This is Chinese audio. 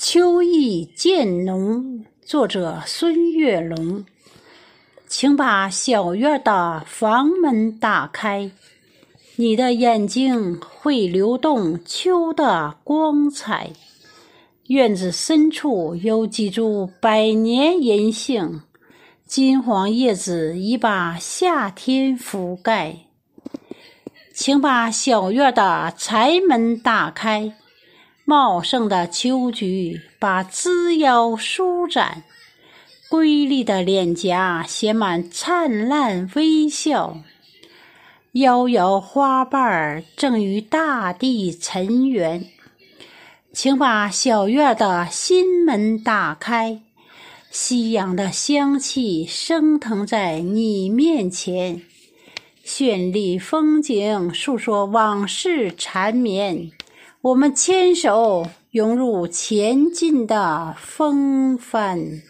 秋意渐浓，作者孙月龙。请把小院的房门打开，你的眼睛会流动秋的光彩。院子深处有几株百年银杏，金黄叶子已把夏天覆盖。请把小院的柴门打开。茂盛的秋菊把枝腰舒展，瑰丽的脸颊写满灿烂微笑。摇摇花瓣正与大地尘缘，请把小院的心门打开。夕阳的香气升腾在你面前，绚丽风景诉说往事缠绵。我们牵手，融入前进的风帆。